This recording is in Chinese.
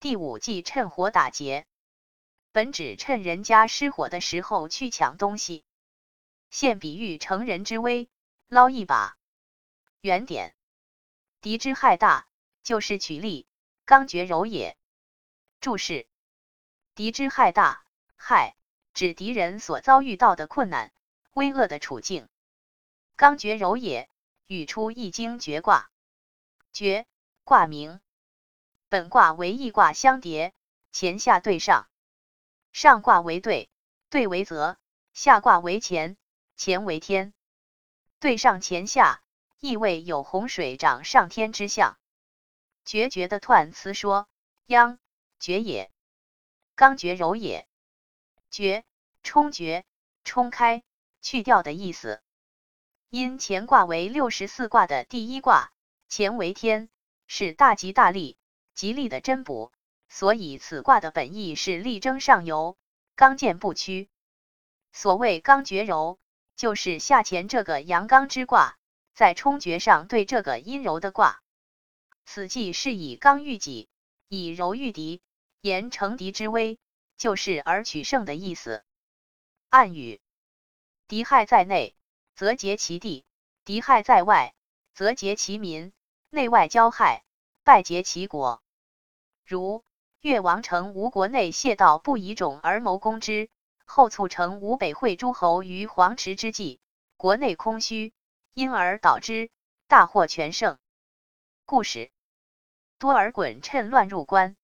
第五计趁火打劫，本指趁人家失火的时候去抢东西。现比喻乘人之危，捞一把。原点：敌之害大，就是取利，刚决柔也。注释：敌之害大，害指敌人所遭遇到的困难、危恶的处境。刚决柔也，语出《易经》决卦。决，卦名。本卦为易卦相叠，前下对上，上卦为兑，兑为泽；下卦为乾，乾为天。对上乾下，意味有洪水涨上天之象。决绝的彖辞说：央绝也，刚绝柔也。绝，冲决，冲开，去掉的意思。因乾卦为六十四卦的第一卦，乾为天，是大吉大利。吉利的针补，所以此卦的本意是力争上游，刚健不屈。所谓刚决柔，就是下乾这个阳刚之卦，在冲决上对这个阴柔的卦。此计是以刚御己，以柔御敌，言成敌之危，就是而取胜的意思。暗语：敌害在内，则结其地；敌害在外，则结其民。内外交害。败结其国，如越王城吴国内谢道不以种而谋攻之，后促成吴北会诸侯于黄池之际，国内空虚，因而导之大获全胜。故事多尔衮趁乱入关，